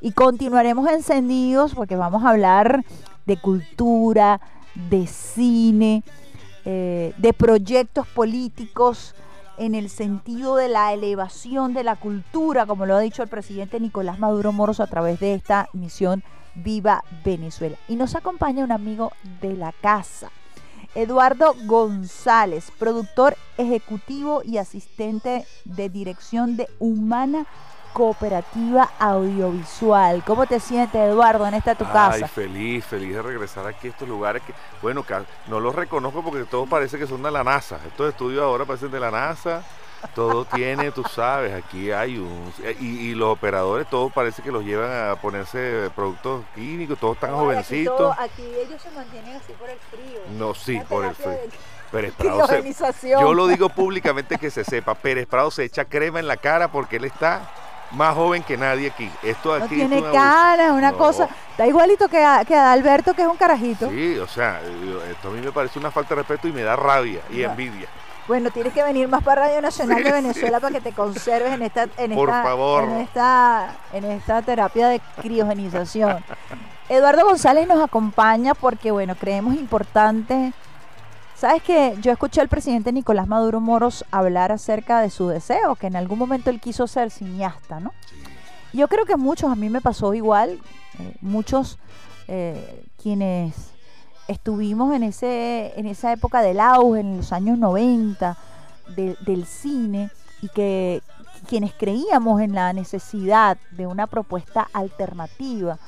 Y continuaremos encendidos porque vamos a hablar de cultura, de cine, eh, de proyectos políticos en el sentido de la elevación de la cultura, como lo ha dicho el presidente Nicolás Maduro Moros a través de esta misión Viva Venezuela. Y nos acompaña un amigo de la casa, Eduardo González, productor ejecutivo y asistente de dirección de Humana Cooperativa Audiovisual. ¿Cómo te sientes, Eduardo, en esta tu casa? Ay, feliz, feliz de regresar aquí a estos lugares que, bueno, no los reconozco porque todos parece que son de la NASA. Estos estudios ahora parecen de la NASA. Todo tiene, tú sabes, aquí hay un... Y, los operadores, todos parece que los llevan a ponerse productos químicos, todos están jovencitos. Aquí, ellos se mantienen así por el frío. No, sí, por el frío. Pérez Prado yo lo digo públicamente que se sepa, Pérez Prado se echa crema en la cara porque él está más joven que nadie aquí. Esto aquí no tiene cara, una cosa. Está igualito que, a, que Alberto, que es un carajito. Sí, o sea, esto a mí me parece una falta de respeto y me da rabia y envidia. Bueno, tienes que venir más para Radio Nacional de Venezuela para que te conserves en esta, en Por esta, favor. en esta, en esta terapia de criogenización. Eduardo González nos acompaña porque, bueno, creemos importante. Sabes que yo escuché al presidente Nicolás Maduro Moros hablar acerca de su deseo, que en algún momento él quiso ser cineasta, ¿no? Yo creo que muchos, a mí me pasó igual, eh, muchos eh, quienes estuvimos en, ese, en esa época del auge, en los años 90, del cine, y que quienes creíamos en la necesidad de una propuesta alternativa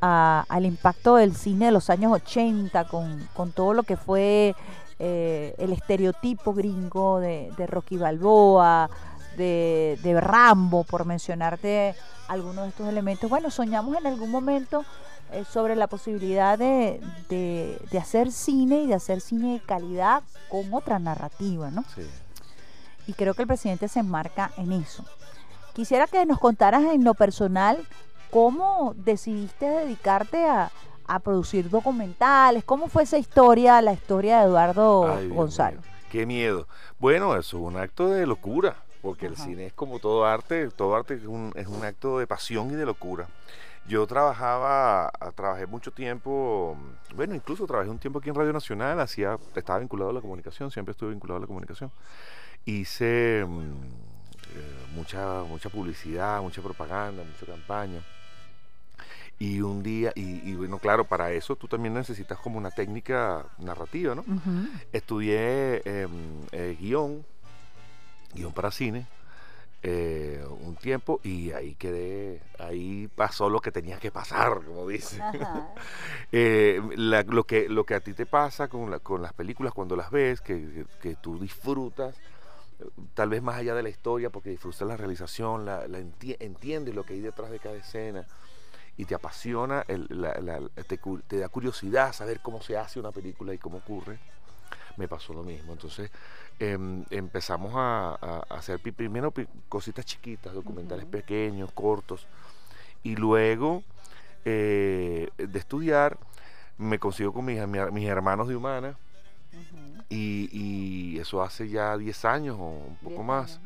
al impacto del cine de los años 80, con, todo lo que fue eh, el estereotipo gringo de, Rocky Balboa, de, de Rambo, por mencionarte algunos de estos elementos. Bueno, soñamos en algún momento eh, sobre la posibilidad de, de, hacer cine y de hacer cine de calidad con otra narrativa, ¿no? Sí. Y creo que el presidente se enmarca en eso. Quisiera que nos contaras en lo personal cómo decidiste dedicarte a, a producir documentales, cómo fue esa historia, la historia de Eduardo González. Qué miedo. Bueno, eso es un acto de locura, porque el cine es como todo arte, todo arte es un, es un acto de pasión y de locura. Yo trabajaba, trabajé mucho tiempo, bueno, incluso trabajé un tiempo aquí en Radio Nacional, hacía, estaba vinculado a la comunicación, siempre estuve vinculado a la comunicación. Hice mm, eh, mucha, mucha publicidad, mucha propaganda, mucha campaña. Y un día, y, bueno, claro, para eso tú también necesitas como una técnica narrativa, ¿no? Estudié em, eh, guion, guion para cine, eh, un tiempo y ahí quedé, ahí pasó lo que tenía que pasar, como dice. Eh, lo, que, lo que a ti te pasa con, con las películas cuando las ves, que, tú disfrutas, tal vez más allá de la historia, porque disfrutas la realización, la, entiendes lo que hay detrás de cada escena y te apasiona, te, te da curiosidad saber cómo se hace una película y cómo ocurre me pasó lo mismo. Entonces em, empezamos a, hacer primero cositas chiquitas, documentales pequeños, cortos, y luego eh, de estudiar me consigo con mis, mis hermanos de Humana, y, eso hace ya 10 años o un poco más.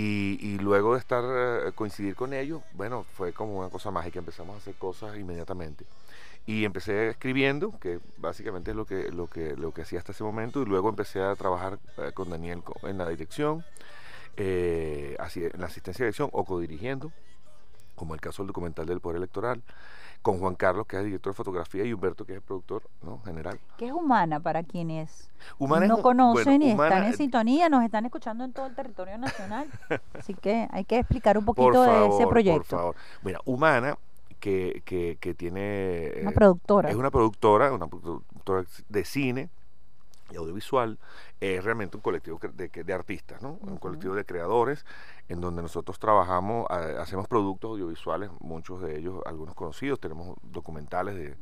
Y, y, luego de estar eh, coincidir con ellos, bueno, fue como una cosa mágica, empezamos a hacer cosas inmediatamente. Y empecé escribiendo, que básicamente es lo que, lo que, lo que hacía hasta ese momento, y luego empecé a trabajar eh, con Daniel en la dirección, eh, en la asistencia de dirección o codirigiendo, como el caso del documental del Poder Electoral, con Juan Carlos, que es el director de fotografía, y Humberto, que es el productor ¿no? general. ¿Qué es Humana para quienes no conocen y están en sintonía? Nos están escuchando en todo el territorio nacional. Así que hay que explicar un poquito de ese proyecto. Por favor. Mira, Humana que, que, que tiene... Una productora. Es una productora, una productora de cine y audiovisual, es realmente un colectivo de, de artistas, ¿no? Un colectivo de creadores en donde nosotros trabajamos, hacemos productos audiovisuales, muchos de ellos, algunos conocidos, tenemos documentales de,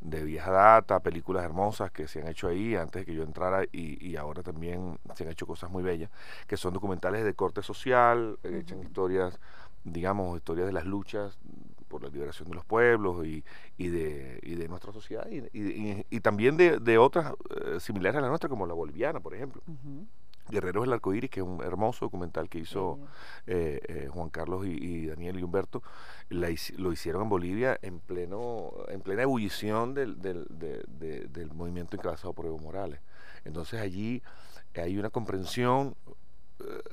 de vieja data, películas hermosas que se han hecho ahí antes de que yo entrara y, y ahora también se han hecho cosas muy bellas, que son documentales de corte social, uh echan historias, digamos, historias de las luchas por la liberación de los pueblos y, y, de, y de nuestra sociedad y, y también de, de otras eh, similares a la nuestra, como la boliviana, por ejemplo. Guerreros del Arcoíris, que es un hermoso documental que hizo eh, eh, Juan Carlos y, Daniel y Humberto, lo hicieron en Bolivia en pleno en plena ebullición del, del, del movimiento encabezado por Evo Morales. Entonces allí hay una comprensión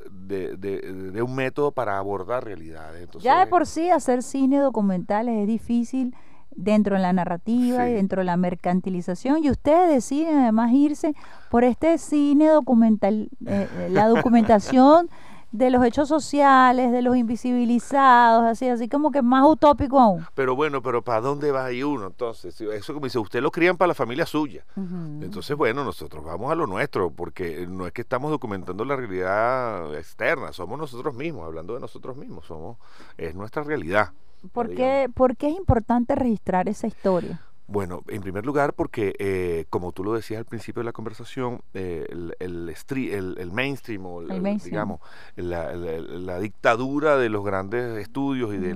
de, de, un método para abordar realidades. ya de por sí hacer cine documentales es difícil dentro de la narrativa y dentro de la mercantilización y ustedes deciden además irse por este cine documental, eh, eh, la documentación de los hechos sociales, de los invisibilizados, así, así como que más utópico aún. Pero bueno, pero ¿para dónde va ahí uno entonces? Eso como dice, usted lo crían para la familia suya. Entonces, bueno, nosotros vamos a lo nuestro, porque no es que estamos documentando la realidad externa, somos nosotros mismos, hablando de nosotros mismos, somos es nuestra realidad. ¿Por qué, ¿Por qué es importante registrar esa historia? Bueno, en primer lugar porque, eh, como tú lo decías al principio de la conversación, eh, el, el, mainstream o digamos la, dictadura de los grandes estudios y de,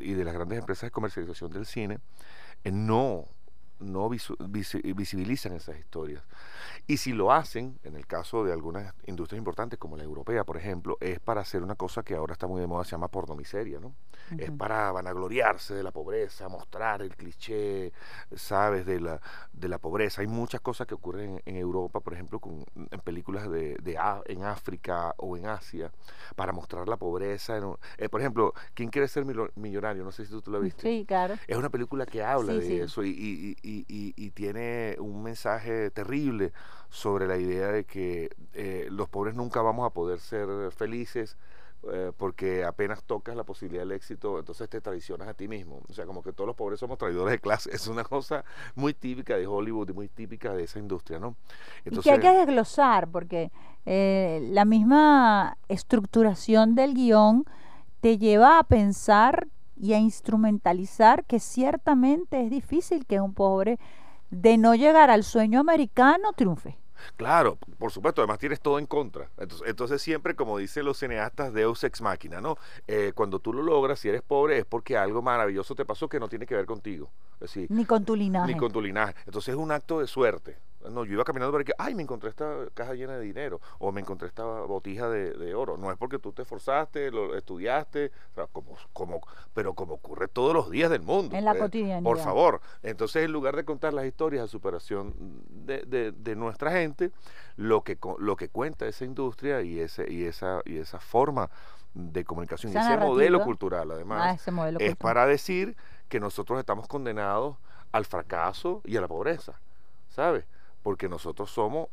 y de las grandes empresas de comercialización del cine eh, no no visibilizan esas historias. Y si lo hacen, en el caso de algunas industrias importantes como la europea, por ejemplo, es para hacer una cosa que ahora está muy de moda, se llama pornomiseria, ¿no? Es para vanagloriarse de la pobreza, mostrar el cliché, ¿sabes?, de la, de la pobreza. Hay muchas cosas que ocurren en, Europa, por ejemplo, con, en películas de, de en África o en Asia, para mostrar la pobreza. Eh, por ejemplo, ¿Quién quiere ser millonario? No sé si tú, tú la viste. Sí, claro. Es una película que habla de eso y, y, tiene un mensaje terrible sobre la idea de que eh, los pobres nunca vamos a poder ser felices eh, porque apenas tocas la posibilidad del éxito, entonces te traicionas a ti mismo. O sea, como que todos los pobres somos traidores de clase. Es una cosa muy típica de Hollywood y muy típica de esa industria, ¿no? Entonces, y que hay que desglosar, porque eh, la misma estructuración del guion te lleva a pensar y a instrumentalizar que ciertamente es difícil que un pobre de no llegar al sueño americano triunfe. Claro, por supuesto, además tienes todo en contra. Entonces, entonces siempre, como dicen los cineastas, Deus ex machina, ¿no? Eh, cuando tú lo logras, si eres pobre, es porque algo maravilloso te pasó que no tiene que ver contigo. ni con tu linaje. Ni con tu linaje. Entonces es un acto de suerte. No, yo iba caminando por aquí, ay, me encontré esta caja llena de dinero, o me encontré esta botija de, oro. No es porque tú te esforzaste, lo estudiaste, como, como, pero como ocurre todos los días del mundo. En la eh, cotidianidad. Por favor. Entonces, en lugar de contar las historias de superación de, de, nuestra gente, lo que, lo que cuenta esa industria y, ese, y, esa, y esa forma de comunicación y ese modelo cultural, además, ah, es para decir que nosotros estamos condenados al fracaso y a la pobreza, ¿sabes? Porque nosotros somos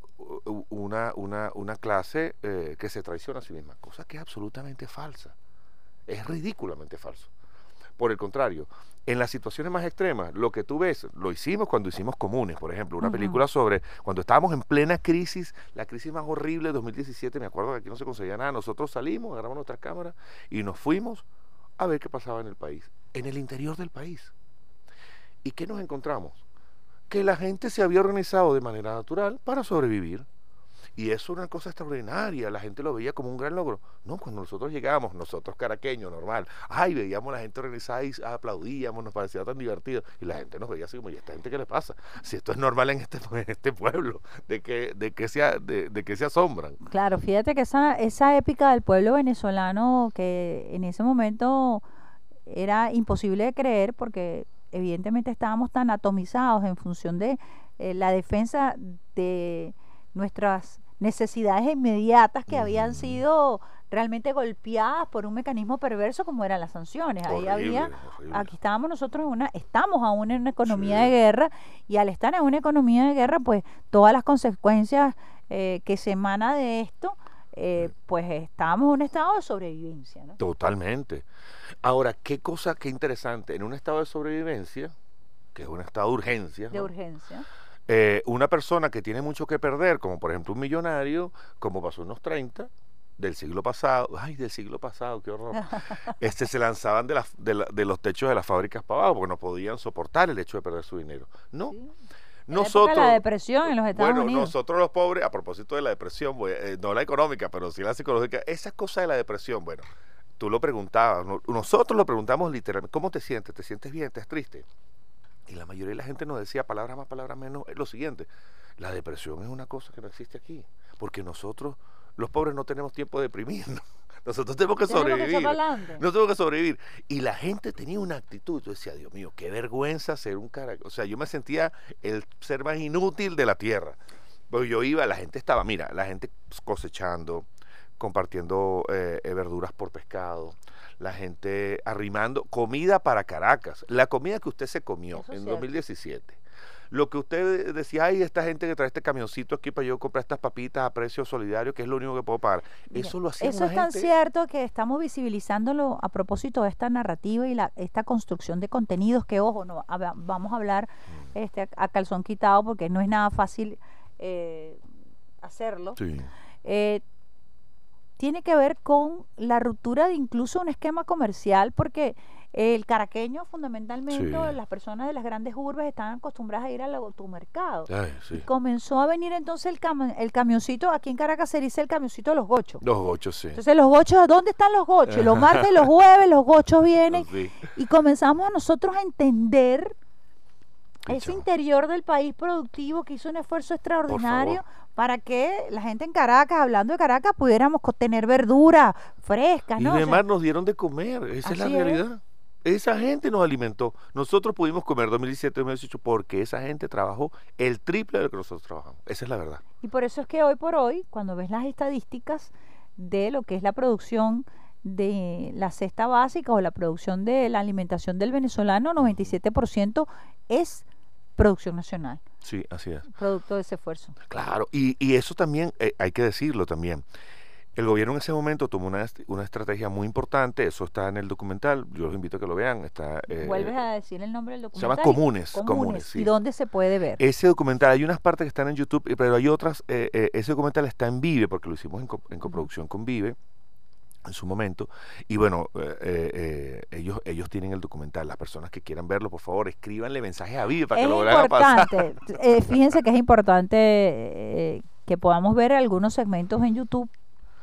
una, una, una clase eh, que se traiciona a sí misma, cosa que es absolutamente falsa, es ridículamente falso. Por el contrario, en las situaciones más extremas, lo que tú ves, lo hicimos cuando hicimos Comunes, por ejemplo, una película sobre cuando estábamos en plena crisis, la crisis más horrible de 2017, me acuerdo que aquí no se conseguía nada, nosotros salimos, agarramos nuestras cámaras y nos fuimos a ver qué pasaba en el país, en el interior del país. ¿Y qué nos encontramos? Que la gente se había organizado de manera natural para sobrevivir. Y eso era una cosa extraordinaria, la gente lo veía como un gran logro. No, cuando nosotros llegábamos, nosotros caraqueños, normal, ay, veíamos a la gente organizada y aplaudíamos, nos parecía tan divertido. Y la gente nos veía así como, ¿y esta gente qué le pasa? Si esto es normal en este, este pueblo, ¿de que de que se, de, de se asombran? Claro, fíjate que esa, esa épica del pueblo venezolano, que en ese momento era imposible de creer porque evidentemente estábamos tan atomizados en función de eh, la defensa de nuestras necesidades inmediatas que habían sido realmente golpeadas por un mecanismo perverso como eran las sanciones. Ahí había, aquí estábamos nosotros en una, estamos aún en una economía de guerra y al estar en una economía de guerra, pues todas las consecuencias eh, que se emana de esto, eh, pues estábamos en un estado de sobrevivencia. Totalmente. Ahora, qué cosa, qué interesante, en un estado de sobrevivencia, que es un estado de urgencia. De urgencia. Eh, una persona que tiene mucho que perder, como por ejemplo un millonario, como pasó en los 30, del siglo pasado, ay, del siglo pasado, qué horror, este, se lanzaban de, de, los techos de las fábricas para abajo porque no podían soportar el hecho de perder su dinero. No. Nosotros, la depresión en los Estados bueno, Unidos. nosotros los pobres, a propósito de la depresión, eh, no la económica, pero sí la psicológica, esa cosa de la depresión, bueno, tú lo preguntabas, nosotros lo preguntamos literalmente, ¿cómo te sientes? ¿Te sientes bien? ¿Estás triste? Y la mayoría de la gente nos decía palabras más, palabras menos, lo siguiente, la depresión es una cosa que no existe aquí, porque nosotros los pobres no tenemos tiempo de deprimirnos. Nosotros tenemos que Tenemos sobrevivir. No tengo que sobrevivir. Y la gente tenía una actitud. Yo decía, Dios mío, qué vergüenza ser un cara. O sea, yo me sentía el ser más inútil de la tierra. Porque yo iba, la gente estaba, mira, la gente cosechando, compartiendo eh, eh, verduras por pescado, la gente arrimando comida para Caracas. La comida que usted se comió Eso en cierto. 2017. Lo que usted decía, ay, esta gente que trae este camioncito aquí para yo comprar estas papitas a precio solidario, que es lo único que puedo pagar. Mira, Eso lo hacía Eso es tan gente. cierto que estamos visibilizándolo a propósito de esta narrativa y la, esta construcción de contenidos que, ojo, no vamos a hablar Mm. este, a, a calzón quitado porque no es nada fácil eh, hacerlo. Sí. Eh, tiene que ver con la ruptura de incluso un esquema comercial porque el caraqueño fundamentalmente Sí. las personas de las grandes urbes están acostumbradas a ir al automercado. Ay, Y sí. comenzó a venir entonces el, cam- el camioncito, aquí en Caracas se dice el camioncito de los gochos. Los gochos, sí. Entonces los gochos, ¿dónde están los gochos? Los martes y los jueves los gochos vienen Sí. y comenzamos nosotros a entender ese interior del país productivo que hizo un esfuerzo extraordinario para que la gente en Caracas, hablando de Caracas, pudiéramos tener verdura fresca, Y ¿no? O sea, además nos dieron de comer, esa es la es. Esa gente nos alimentó. Nosotros pudimos comer 2017, 2018 porque esa gente trabajó el triple de lo que nosotros trabajamos. Esa es la verdad. y por eso es que hoy por hoy, cuando ves las estadísticas de lo que es la producción de la cesta básica o la producción de la alimentación del venezolano, 97% es producción nacional, Sí, así es. producto de ese esfuerzo. Claro, y, y eso también, eh, hay que decirlo también. El gobierno en ese momento tomó una, una estrategia muy importante, eso está en el documental, yo los invito a que lo vean, está... eh, Vuelves a decir el nombre del se llama documental. Comunes, Comunes, sí. ¿Y dónde se puede ver? Ese documental, hay unas partes que están en YouTube, eh, pero hay otras, eh, eh, ese documental está en Vive, porque lo hicimos en, co- en coproducción con Vive en su momento. Y bueno, eh, eh, eh, ellos, ellos tienen el documental. Las personas que quieran verlo, por favor, escríbanle mensajes a Vive para es que lo vayan a pasar. importante, eh, fíjense que es importante eh, que podamos ver algunos segmentos en YouTube,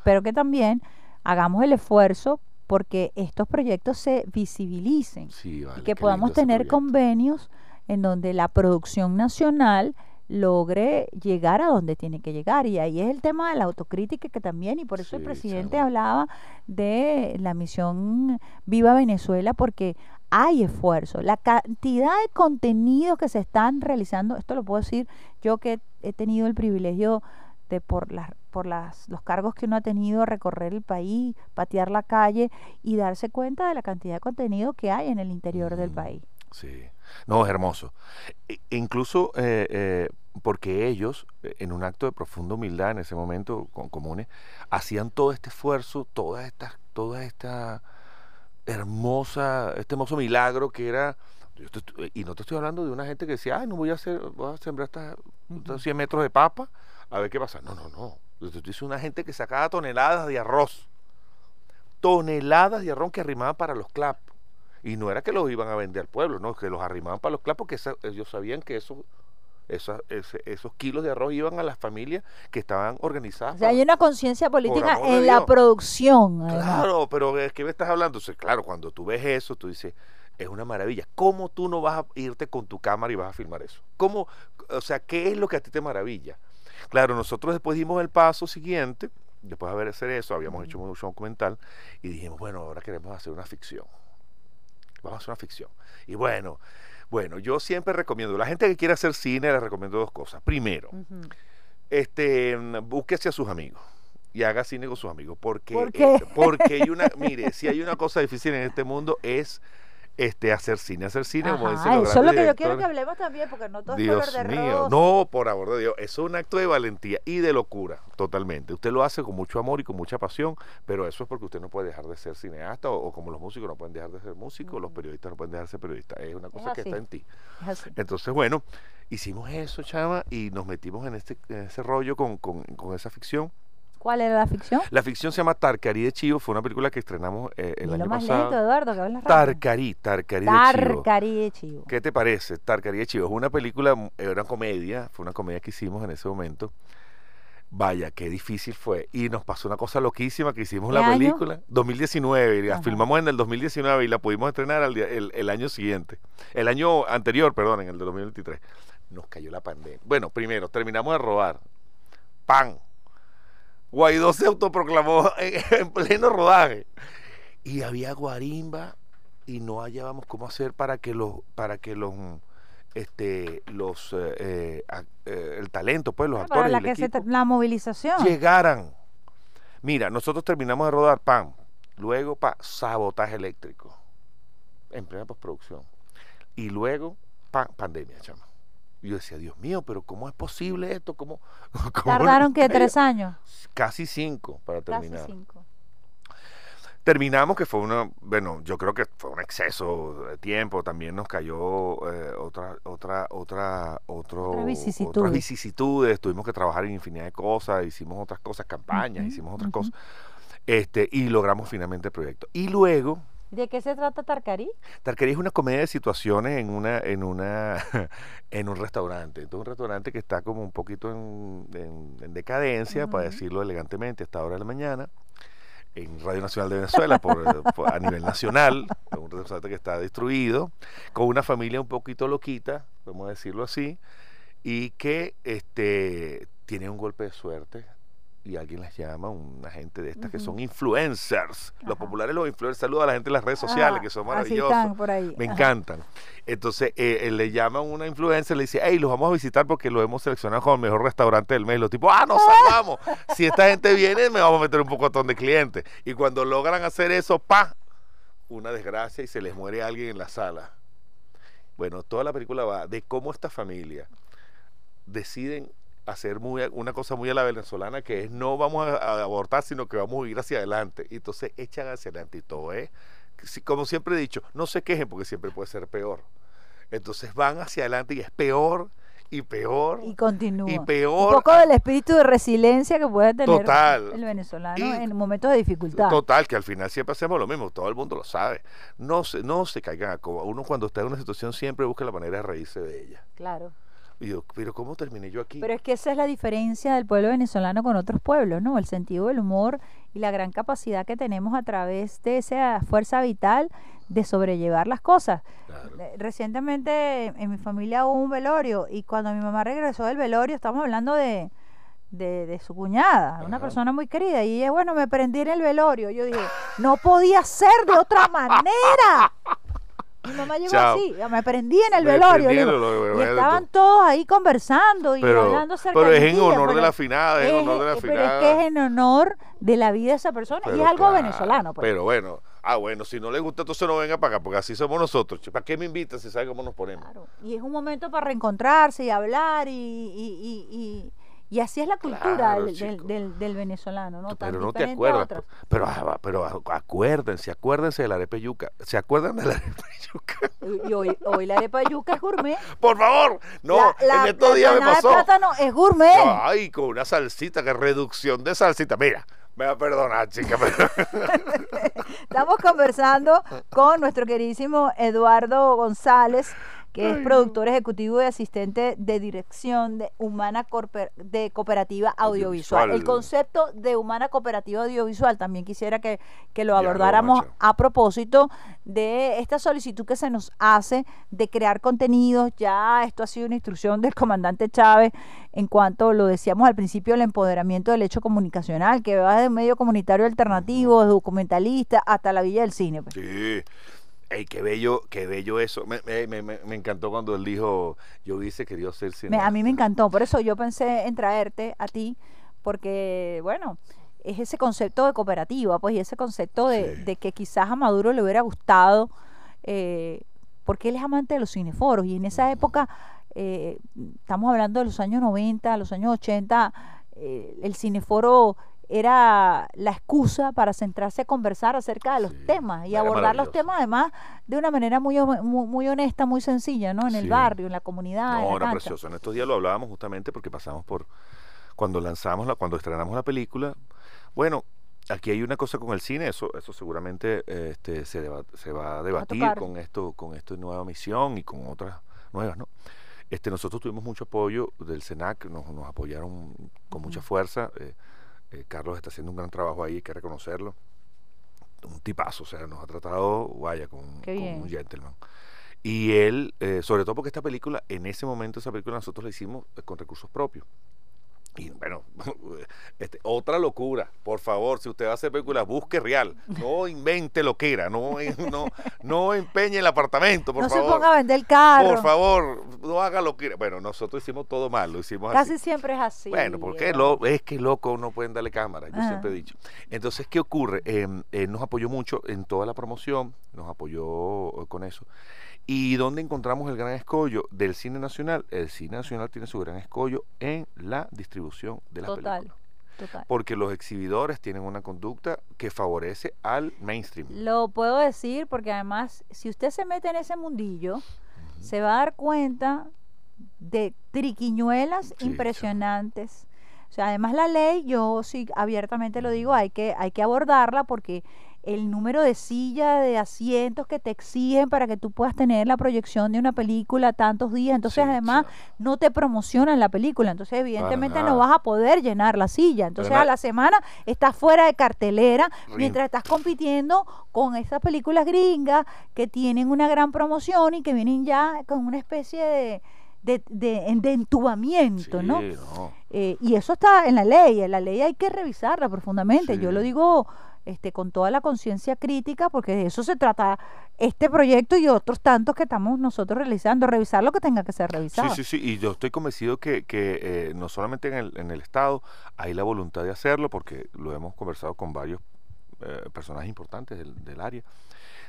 pero que también hagamos el esfuerzo porque estos proyectos se visibilicen Sí, y que podamos tener convenios en donde la producción nacional logre llegar a donde tiene que llegar. Y ahí es el tema de la autocrítica que también y por eso el presidente hablaba de la misión Viva Venezuela porque hay esfuerzo, la cantidad de contenidos que se están realizando, esto lo puedo decir yo que he tenido el privilegio de por las por las, los cargos que uno ha tenido recorrer el país, patear la calle y darse cuenta de la cantidad de contenido que hay en el interior del país. Sí, no, es hermoso. E- incluso eh, eh, porque ellos, eh, en un acto de profunda humildad en ese momento, con comunes, hacían todo este esfuerzo, toda esta, toda esta hermosa, este hermoso milagro que era. yo te estoy- y no te estoy hablando de una gente que decía, ay, no voy a hacer, voy a sembrar estas, estos 100 metros de papa, a ver qué pasa. No, no, no. Estoy diciendo una gente que sacaba toneladas de arroz. Toneladas de arroz que arrimaban para los clap. Y no era que los iban a vender al pueblo, no, que los arrimaban para los clap porque esa- ellos sabían que eso, esa- ese- esos kilos de arroz iban a las familias que estaban organizadas. O sea, para- hay una conciencia política en la producción. Claro, pero es que me estás hablando. O sea, claro, cuando tú ves eso, tú dices, es una maravilla. ¿Cómo tú no vas a irte con tu cámara y vas a filmar eso? ¿Cómo, o sea, qué es lo que a ti te maravilla? Claro, nosotros después dimos el paso siguiente, después de haber hacer eso, habíamos hecho mucho documental y dijimos, bueno, ahora queremos hacer una ficción. Vamos a hacer una ficción. Y bueno, bueno, yo siempre recomiendo, la gente que quiere hacer cine, les recomiendo dos cosas. Primero, este, búsquese a sus amigos y haga cine con sus amigos. Porque, ¿Por qué? eh, porque hay una, mire, si hay una cosa difícil en este mundo es este hacer cine, hacer cine, como dicen Ajá, los eso es lo que yo quiero que hablemos también, porque no todo es Dios color de mío, rosa. no, por amor de Dios, eso es un acto de valentía y de locura, totalmente. Usted lo hace con mucho amor y con mucha pasión, pero eso es porque usted no puede dejar de ser cineasta o, o como los músicos no pueden dejar de ser músicos, los Ujú. periodistas no pueden dejar de ser periodistas, es una cosa que está en ti. Es. Entonces, bueno, hicimos eso, chama, y nos metimos en, este, en ese rollo con, con, con esa ficción. ¿Cuál era la ficción? La ficción se llama Tarcarí de Chivo, fue una película que estrenamos eh, el Dilo año más pasado. lento, Eduardo, que hablas rápido. Tarcarí, Tarcarí de Chivo. Tarcarí de Chivo. ¿Qué te parece? Tarcarí de Chivo es una película, mm, era una comedia, fue una comedia que hicimos en ese momento. Vaya, qué difícil fue. Y nos pasó una cosa loquísima que hicimos ¿Qué la año? película, 2019, y la Ajá. filmamos en el 2019 y la pudimos estrenar al día- el, el año siguiente. El año anterior, perdón, en el de 2023. Nos cayó la pandemia. Bueno, primero, terminamos de robar. ¡Pan! Guaidó se autoproclamó en, en pleno rodaje. Y había guarimba y no hallábamos cómo hacer para que los, para que los este los eh, eh, eh, el talento, pues los Para actores, la, el que se equipo, tra- la movilización. llegaran. Mira, nosotros terminamos de rodar pan, luego pa sabotaje eléctrico en plena postproducción y luego pa pandemia, chama. Yo decía, Dios mío, pero ¿cómo es posible esto? ¿Cómo, cómo Tardaron no que tres años. Casi cinco para Casi terminar. cinco. Terminamos que fue una, bueno, yo creo que fue un exceso de tiempo. También nos cayó eh, otra, otra, otra, otro, Otras vicisitudes. otras vicisitudes. Tuvimos que trabajar en infinidad de cosas. Hicimos otras cosas, campañas, hicimos otras cosas. Este, y logramos finalmente el proyecto. Y luego, ¿De qué se trata Tarcarí? Tarquería es una comedia de situaciones en una, en una, en un restaurante. Entonces un restaurante que está como un poquito en, en- en decadencia, para decirlo elegantemente, a esta hora de la mañana, en Radio Nacional de Venezuela, por, eh, por- a nivel nacional, un restaurante que está destruido, con una familia un poquito loquita, vamos a decirlo así, y que este tiene un golpe de suerte y alguien les llama, una gente de estas que son influencers. Los populares los influencers, saludos a la gente en las redes sociales, Ah, que son así maravillosos. están por ahí. Me Ajá. encantan. Entonces, eh, eh, le llama una influencer, le dice, hey, los vamos a visitar porque lo hemos seleccionado como el mejor restaurante del mes. Los tipos, ah, nos salvamos. si esta gente viene, me vamos a meter un pocotón de clientes. Y cuando logran hacer eso, pa, una desgracia y se les muere alguien en la sala. Bueno, toda la película va de cómo esta familia deciden hacer muy, una cosa muy a la venezolana que es no vamos a, a abortar, sino que vamos a ir hacia adelante. Y entonces echan hacia adelante y todo es, si- como siempre he dicho, no se quejen porque siempre puede ser peor. Entonces van hacia adelante y es peor y peor Y continúa. y Un poco del espíritu de resiliencia que puede tener Total. el venezolano Y- en momentos de dificultad. Total, que al final siempre hacemos lo mismo, todo el mundo lo sabe. No se, no se caigan a coba. Uno cuando está en una situación siempre busca la manera de reírse de ella. Claro. Y yo, pero ¿cómo terminé yo aquí? Pero es que esa es la diferencia del pueblo venezolano con otros pueblos, ¿no? El sentido del humor y la gran capacidad que tenemos a través de esa fuerza vital de sobrellevar las cosas. Claro. Eh, Recientemente en mi familia hubo un velorio y cuando mi mamá regresó del velorio, estamos hablando de, de, de su cuñada, una persona muy querida, y ella, bueno, me prendí en el velorio. Yo dije, no podía ser de otra manera. Mi mamá llegó Chao. así, me prendí en el Me velorio. prendí en digo, el velorio, y estaban todos ahí conversando y pero, hablando acerca pero es en honor de la finada, es en honor de la es- Pero es finada. que es en honor de la vida de esa persona y es algo claro, venezolano. Pues. Pero bueno, ah, bueno, si no le gusta, entonces no venga para acá, porque así somos nosotros. ¿Para qué me invitan si sabe cómo nos ponemos? Claro, Y es un momento para reencontrarse y hablar y, y, y, y- y así es la cultura Claro, del, del, del- del venezolano, ¿no? Tan pero no te acuerdas. pues. Pero, ah, pero ah, acuérdense, acuérdense de la arepa yuca. ¿Se acuerdan de la arepa yuca? Y hoy, hoy la arepa yuca es gourmet. Por favor, no, La- la- en estos la días me pasó. de plátano es gourmet. Ay, con una salsita, que reducción de salsita. Mira, me va a perdonar, chica, pero Estamos conversando con nuestro queridísimo Eduardo González, que es no. productor ejecutivo y asistente de dirección de Humana Corper- de Cooperativa Audiovisual. El concepto de Humana Cooperativa Audiovisual también quisiera que, que lo abordáramos a propósito de esta solicitud que se nos hace de crear contenidos. Ya esto ha sido una instrucción del comandante Chávez en cuanto lo decíamos al principio, el empoderamiento del hecho comunicacional, que va un medio comunitario alternativo, de documentalista, hasta la Villa del Cine. pues. Sí. Ey, qué bello, qué bello eso. Me, me- me- me- encantó cuando él dijo, yo hubiese querido ser cineasta. a mí me encantó, por eso yo pensé en traerte a ti, porque, bueno, es ese concepto de cooperativa, pues, y ese concepto de, Sí. de que quizás a Maduro le hubiera gustado, eh, porque él es amante de los cineforos, y en esa época, eh, estamos hablando de los años 90, los años 80, eh, el cineforo era la excusa para centrarse a conversar acerca de los Sí, temas y abordar los temas además de una manera muy, muy, muy honesta, muy sencilla, ¿no? En el barrio, en la comunidad, en No, la era cancha. precioso. En estos días lo hablábamos justamente porque pasamos por cuando lanzamos la, cuando estrenamos la película. Bueno, aquí hay una cosa con el cine, eso, eso seguramente este, se, deba- se va a debatir con esto, con esta nueva misión y con otras nuevas, ¿no? Este, nosotros tuvimos mucho apoyo del SENAC, nos, nos apoyaron con mucha fuerza. eh, eh, Carlos está haciendo un gran trabajo ahí, hay que reconocerlo. Un tipazo, o sea, nos ha tratado, vaya, como, un- Qué como bien. un gentleman. Y él, eh, sobre todo porque esta película, en ese momento esa película nosotros la hicimos eh, con recursos propios. Y bueno, este, otra locura, por favor, si usted va a hacer películas, busque real, no invente lo que era, no, no, no empeñe el apartamento, por no favor. se ponga a vender carro. Por favor, no haga lo que Bueno, nosotros hicimos todo mal, lo hicimos Casi así. siempre es así. Bueno, porque lo, es que loco no pueden darle cámara, yo Ajá. siempre he dicho. Entonces, ¿qué ocurre? Eh, eh, nos apoyó mucho en toda la promoción, nos apoyó eh, con eso. ¿Y dónde encontramos el gran escollo del cine nacional? El cine nacional tiene su gran escollo en la distribución de las Total, películas. total. Porque los exhibidores tienen una conducta que favorece al mainstream. Lo puedo decir porque además, si usted se mete en ese mundillo, se va a dar cuenta de triquiñuelas Sí, impresionantes. O sea, además la ley, yo sí abiertamente lo digo, hay que, hay que abordarla porque el número de sillas, de asientos que te exigen para que tú puedas tener la proyección de una película tantos días, entonces Sí, además no te promocionan la película, entonces evidentemente no vas a poder llenar la silla, entonces a la semana estás fuera de cartelera mientras estás compitiendo con esas películas gringas que tienen una gran promoción y que vienen ya con una especie de, de, de- de entubamiento, ¿no? Sí, no. Eh, y eso está en la ley, en la ley hay que revisarla profundamente. Yo lo digo este, con toda la conciencia crítica, porque de eso se trata este proyecto y otros tantos que estamos nosotros realizando, revisar lo que tenga que ser Sí, revisado. sí, sí, y yo estoy convencido que, que, eh, no solamente en el, en el Estado hay la voluntad de hacerlo, porque lo hemos conversado con varios eh, personajes importantes del, del área,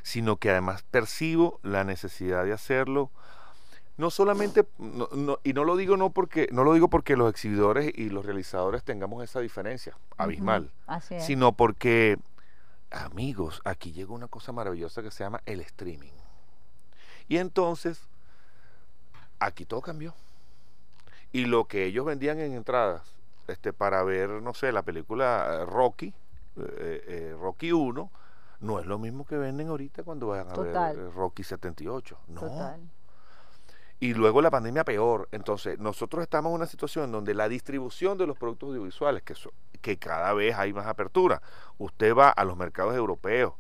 sino que además percibo la necesidad de hacerlo. No solamente, no- no- y no lo digo no porque, no lo digo porque los exhibidores y los realizadores tengamos esa diferencia abismal, Ujú, Así es. sino porque, amigos, aquí llega una cosa maravillosa que se llama el streaming. Y entonces, aquí todo cambió. Y lo que ellos vendían en entradas este, para ver, no sé, la película eh, Rocky, eh, eh, Rocky 1, no es lo mismo que venden ahorita cuando vayan a Total. ver eh, Rocky 78. No. Total. Y luego la pandemia peor. Entonces, nosotros estamos en una situación donde la distribución de los productos audiovisuales, que, so- que cada vez hay más apertura, usted va a los mercados europeos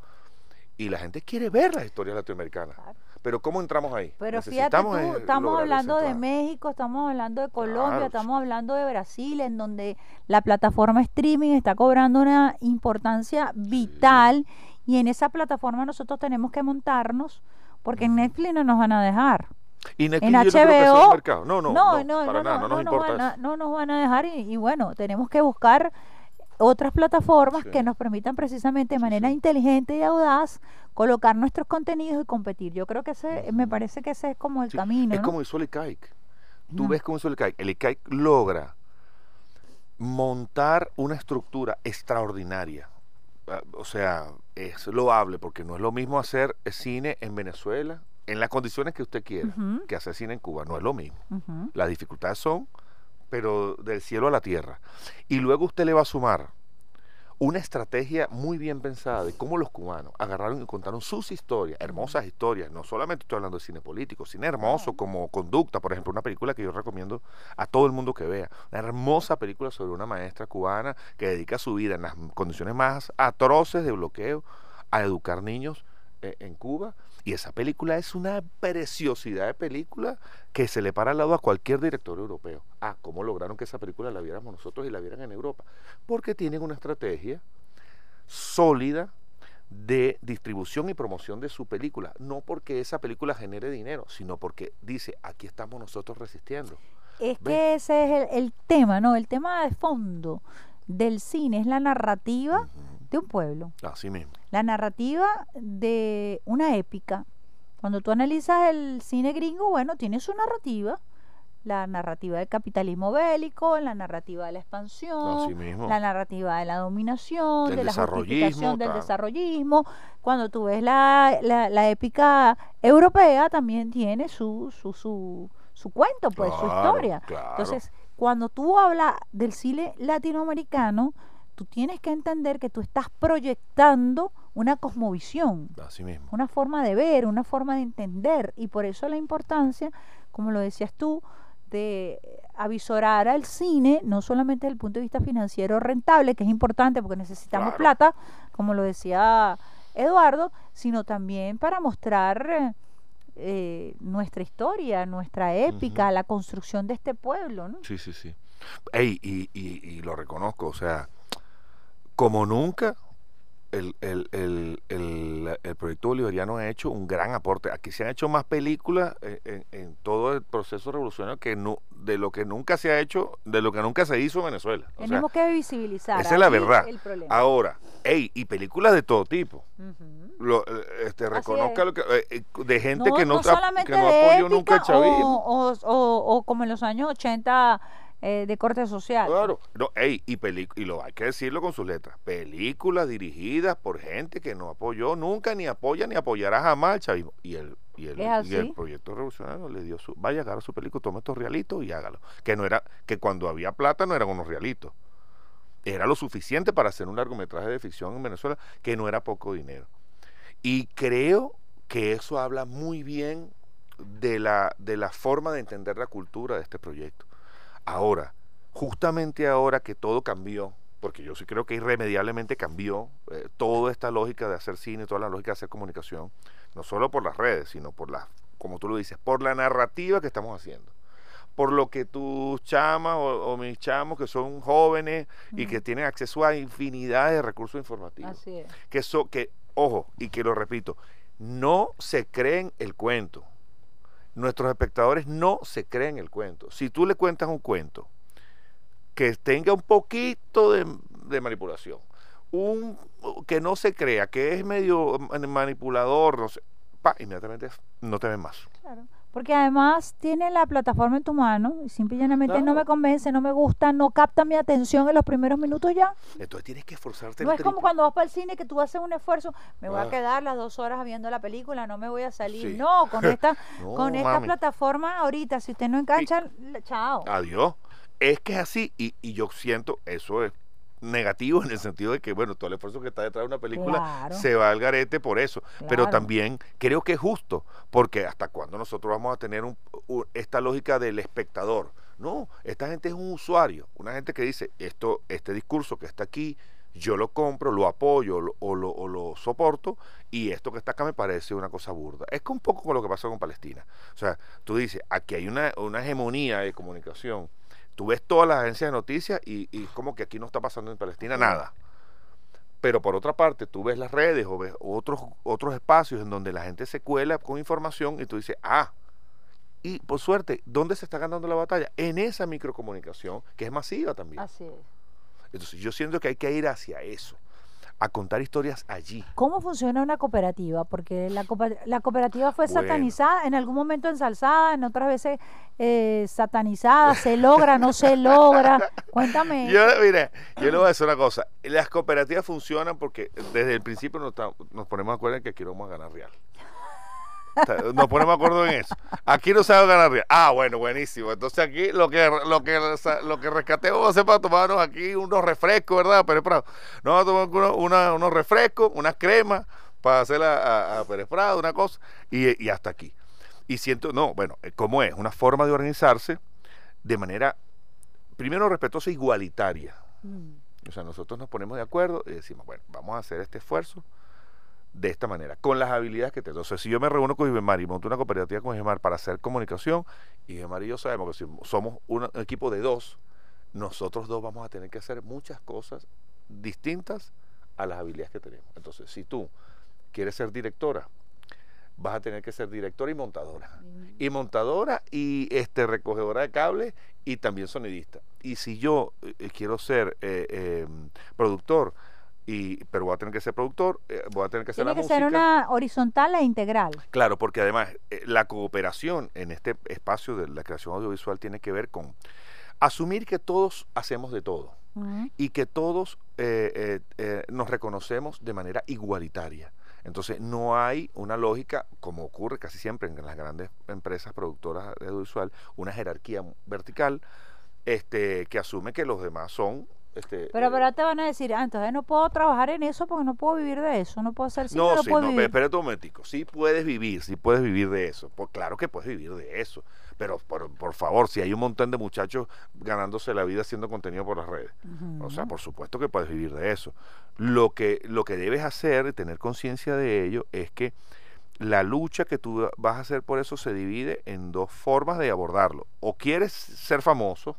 y la gente quiere ver las historias latinoamericanas. Claro. Pero ¿cómo entramos ahí? Pero fíjate tú, estamos hablando de. México, estamos hablando de Colombia, Claro, estamos hablando de Brasil, en donde la plataforma streaming está cobrando una importancia vital y en esa plataforma nosotros tenemos que montarnos porque en. Netflix no nos van a dejar. Y en no HBO, mercado. No, no, no, para nada, no, nos nos importa van eso. no nos van a dejar y, y bueno, tenemos que buscar otras plataformas Sí. que nos permitan precisamente de manera sí. inteligente y audaz colocar nuestros contenidos y competir. Yo creo que ese, me parece que ese es como el camino. Es ¿no? como hizo el ICAIC. Tú Ujú. ves cómo hizo el ICAIC. El ICAIC logra montar una estructura extraordinaria. Ah, O sea, es loable porque no es lo mismo hacer cine en Venezuela en las condiciones que usted quiera que hacer cine en Cuba. No es lo mismo. Las dificultades son, pero del cielo a la tierra. Y luego usted le va a sumar una estrategia muy bien pensada de cómo los cubanos agarraron y contaron sus historias, hermosas historias. No solamente estoy hablando de cine político, cine hermoso como conducta, por ejemplo, una película que yo recomiendo a todo el mundo que vea. Una hermosa película sobre una maestra cubana que dedica su vida en las condiciones más atroces de bloqueo a educar niños eh, en Cuba. Y esa película es una preciosidad de película que se le para al lado a cualquier director europeo. Ah, ¿cómo lograron que esa película la viéramos nosotros y la vieran en Europa? Porque tienen una estrategia sólida de distribución y promoción de su película. No porque esa película genere dinero, sino porque dice, aquí estamos nosotros resistiendo. Es ¿Ves? que ese es el, el tema, ¿no? El tema de fondo del cine es la narrativa de un pueblo, Así mismo. La narrativa de una épica. Cuando tú analizas el cine gringo, bueno, tiene su narrativa, la narrativa del capitalismo bélico, la narrativa de la expansión, mismo. la narrativa de la dominación, Del de la justificación del desarrollismo. Cuando tú ves la, la, la épica europea, también tiene su, su, su, su cuento, pues, su historia. claro. Entonces, cuando tú hablas del cine latinoamericano, tú tienes que entender que tú estás proyectando una cosmovisión, Así mismo. una forma de ver, una forma de entender. Y por eso la importancia, como lo decías tú, de avisorar al cine, no solamente desde el punto de vista financiero rentable, que es importante porque necesitamos Claro. plata, como lo decía Eduardo, sino también para mostrar eh, nuestra historia, nuestra épica, la construcción de este pueblo, ¿no? Sí, sí, sí. Ey, y, y, y lo reconozco, o sea, como nunca el, el, el, el, el proyecto bolivariano ha hecho un gran aporte. Aquí se han hecho más películas en, en- en todo el proceso revolucionario que no, de lo que nunca se ha hecho, de lo que nunca se hizo en Venezuela. O sea, Tenemos que visibilizar. esa es la verdad. El problema. ahora, ey, y películas de todo tipo. Lo, eh, este, reconozca es. lo que, eh, eh, de gente que no, no que no apoyó nunca el chavismo. o, o, o- o como en los años 80 eh, de corte social. Claro, no, ey, y, y lo hay que decirlo con sus letras. Películas dirigidas por gente que no apoyó nunca, ni apoya, ni apoyará jamás el chavismo. Y el, y el, ¿Es y el proyecto revolucionario le dio su, vaya, agarra su película, tome estos realitos y hágalo. Que no era, que cuando había plata no eran unos realitos. Era lo suficiente para hacer un largometraje de ficción en Venezuela, que no era poco dinero. Y creo que eso habla muy bien de la, de la forma de entender la cultura de este proyecto. Ahora, justamente ahora que todo cambió, porque yo sí creo que irremediablemente cambió eh, toda esta lógica de hacer cine, toda la lógica de hacer comunicación, no solo por las redes, sino por la, como tú lo dices, por la narrativa que estamos haciendo. Por lo que tus chamas o, o mis chamos que son jóvenes y que tienen acceso a infinidad de recursos informativos Así es. que so, que ojo y que lo repito no se creen el cuento nuestros espectadores no se creen el cuento si tú le cuentas un cuento que tenga un poquito de, manipulación un que no se crea que es medio man- manipulador no sé pa, inmediatamente no te ven más Claro. Porque además tiene la plataforma en tu mano y simple y llanamente no me convence, no me gusta, no capta mi atención en los primeros minutos ya. entonces tienes que esforzarte No es como cuando vas para el cine que tú haces un esfuerzo, me voy Ah. a quedar las dos horas viendo la película, no me voy a salir. Sí. No, con esta, No, con esta plataforma ahorita, si usted no engancha, chao. Adiós. Es que es así y, y yo siento eso es negativo en el sentido de que, bueno, todo el esfuerzo que está detrás de una película Claro. se va al garete por eso. Pero también creo que es justo, porque hasta cuándo nosotros vamos a tener un- un- esta lógica del espectador. No, esta gente es un usuario, una gente que dice, esto, este discurso que está aquí, yo lo compro, lo apoyo lo- o, lo, o lo soporto, y esto que está acá me parece una cosa burda. Es que un poco con lo que pasó con Palestina. O sea, tú dices, aquí hay una, una hegemonía de comunicación. Tú ves todas las agencias de noticias y, y es como que aquí no está pasando en Palestina nada. Pero por otra parte, tú ves las redes o ves otros, otros espacios en donde la gente se cuela con información y tú dices, ah, y por suerte, ¿dónde se está ganando la batalla? En esa microcomunicación, que es masiva también. Así es. Entonces yo siento que hay que ir hacia eso, a contar historias allí. ¿Cómo funciona una cooperativa? Porque la, cooper- la cooperativa fue Bueno. satanizada, en algún momento ensalzada, en otras veces eh, satanizada, se logra, no se logra. Cuéntame. Yo, mira, yo le voy a decir una cosa. Las cooperativas funcionan porque desde el principio nos, nos ponemos de acuerdo en que aquí vamos a ganar real. Nos ponemos de acuerdo en eso. Aquí no se va a ganar. Ah, bueno, buenísimo. Entonces aquí lo que lo que lo que rescatemos va a ser para tomarnos aquí unos refrescos, ¿verdad? Pérez Prado. No vamos a tomar una- unos refrescos, unas cremas para hacer a, a- a Pérez Prado, una cosa, y, y hasta aquí. Y siento, no, bueno, eh, ¿cómo es? Una forma de organizarse de manera, primero, respetuosa e igualitaria. Mm, O sea, nosotros nos ponemos de acuerdo y decimos, bueno, vamos a hacer este esfuerzo de esta manera, con las habilidades que tengo. Entonces, si yo me reúno con Ibemar y monto una cooperativa con Ibemar para hacer comunicación, Ibemar y yo sabemos que si somos un equipo de dos, nosotros dos vamos a tener que hacer muchas cosas distintas a las habilidades que tenemos. Entonces, si tú quieres ser directora, vas a tener que ser directora y montadora mm, y montadora y este recogedora de cables y también sonidista. Y si yo eh, quiero ser eh, eh, productor, y, pero voy a tener que ser productor, eh, voy a tener que hacer Tiene la que música. ser una horizontal e integral. Claro, porque además eh, la cooperación en este espacio de la creación audiovisual tiene que ver con asumir que todos hacemos de todo y que todos eh, eh, nos reconocemos de manera igualitaria. Entonces no hay una lógica, como ocurre casi siempre en las grandes empresas productoras de audiovisual, una jerarquía vertical este, que asume que los demás son... Este, Pero, eh, pero te van a decir, ah, entonces no puedo trabajar en eso porque no puedo vivir de eso, no puedo hacer cine, no, no, sí, puedo no, vivir. espérate un momentico. Sí puedes vivir, sí puedes vivir de eso. Pues claro que puedes vivir de eso. Pero por, por favor, si hay un montón de muchachos ganándose la vida haciendo contenido por las redes. O sea, por supuesto que puedes vivir de eso. Lo que, lo que debes hacer y tener conciencia de ello es que la lucha que tú vas a hacer por eso se divide en dos formas de abordarlo. O quieres ser famoso,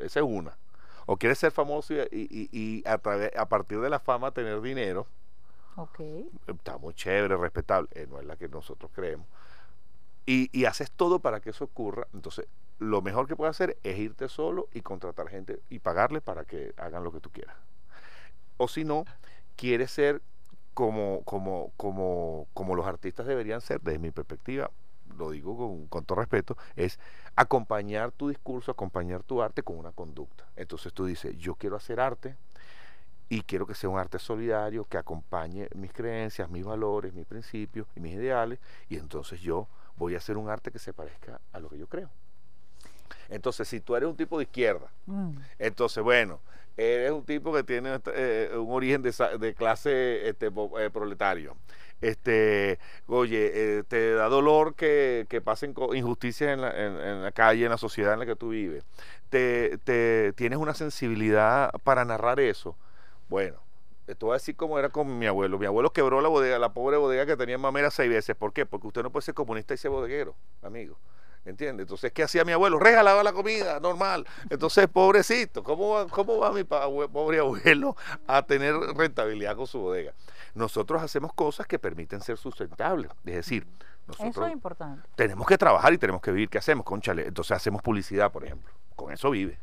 esa es una. O quieres ser famoso y, y- y a, través- a partir de la fama tener dinero. Ok. Está muy chévere, respetable. eh, no es la que nosotros creemos. Y, y haces todo para que eso ocurra. Entonces, lo mejor que puedes hacer es irte solo y contratar gente y pagarle para que hagan lo que tú quieras. O si no, quieres ser como, como, como, como los artistas deberían ser, desde mi perspectiva, lo digo con, con todo respeto, es acompañar tu discurso, acompañar tu arte con una conducta. Entonces tú dices, yo quiero hacer arte y quiero que sea un arte solidario que acompañe mis creencias, mis valores, mis principios y mis ideales, y entonces yo voy a hacer un arte que se parezca a lo que yo creo. Entonces, si tú eres un tipo de izquierda, Mm. entonces, bueno, eres un tipo que tiene eh, un origen de, clase este, eh, proletario. Este, oye, eh, te da dolor que, que pasen injusticias en la, en- en la calle, en la sociedad en la que tú vives. Te, tienes una sensibilidad para narrar eso. Bueno, te voy a decir cómo era con mi abuelo. Mi abuelo quebró la bodega, la pobre bodega que tenía en mamera seis veces. ¿Por qué? Porque usted no puede ser comunista y ser bodeguero, amigo. ¿Entiendes? Entonces, ¿qué hacía mi abuelo? Regalaba la comida, normal. Entonces, pobrecito, ¿cómo va, cómo va mi pobre abuelo a tener rentabilidad con su bodega? Nosotros hacemos cosas que permiten ser sustentables. Es decir, Eso nosotros es importante. tenemos que trabajar y tenemos que vivir. ¿Qué hacemos? Conchale. Entonces hacemos publicidad, por ejemplo. Con eso vive.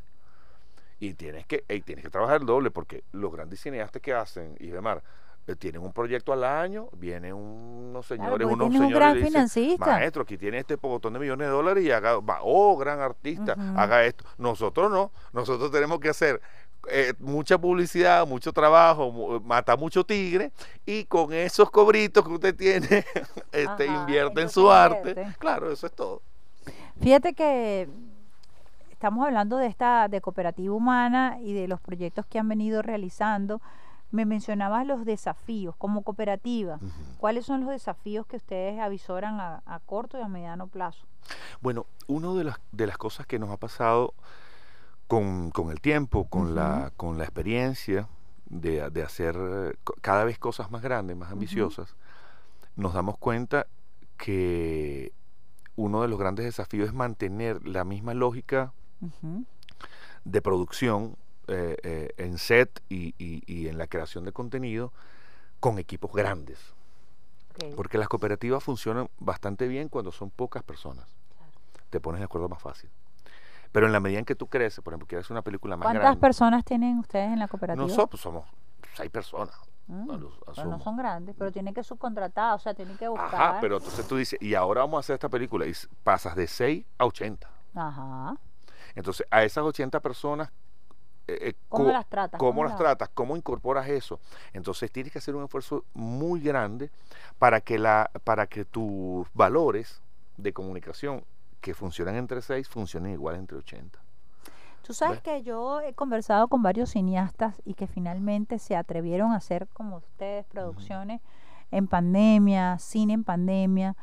Y tienes que, ey, tienes que trabajar el doble porque los grandes cineastas que hacen, y demás, eh, tienen un proyecto al año, vienen unos señores, porque unos tienes un señores gran y dicen, financista. maestro, aquí tiene este botón de millones de dólares y haga, va, oh, gran artista, haga esto. Nosotros no, nosotros tenemos que hacer eh, mucha publicidad, mucho trabajo, mata mucho tigre y con esos cobritos que usted tiene, este, Ajá, invierte en su arte. invierte. Claro, eso es todo. Fíjate que estamos hablando de esta de cooperativa humana y de los proyectos que han venido realizando. Me mencionabas los desafíos como cooperativa. ¿Cuáles son los desafíos que ustedes avisoran a, a corto y a mediano plazo? Bueno, una de las, de las cosas que nos ha pasado con, con el tiempo, con, la, con la experiencia de, de hacer cada vez cosas más grandes, más ambiciosas, nos damos cuenta que uno de los grandes desafíos es mantener la misma lógica de producción eh, eh, en set y, y- y en la creación de contenido con equipos grandes. Porque las cooperativas funcionan bastante bien cuando son pocas personas. Claro. Te pones de acuerdo más fácil. Pero en la medida en que tú creces, por ejemplo, quieres una película más ¿Cuántas grande. personas tienen ustedes en la cooperativa? Nosotros somos seis personas. Mm, pero no son grandes, pero tienen que subcontratar, o sea, tienen que buscar. Ajá, pero entonces tú dices, y ahora vamos a hacer esta película, y pasas de 6 a 80. Ajá. Entonces, a esas 80 personas, eh, eh, ¿Cómo las tratas? ¿Cómo ¿Cómo las las- tratas? ¿Cómo incorporas eso? Entonces tienes que hacer un esfuerzo muy grande para que, la, para que tus valores de comunicación que funcionan entre 6 funcionen igual entre 80. Tú sabes ¿Ves? que yo he conversado con varios cineastas y que finalmente se atrevieron a hacer como ustedes producciones en pandemia, cine en pandemia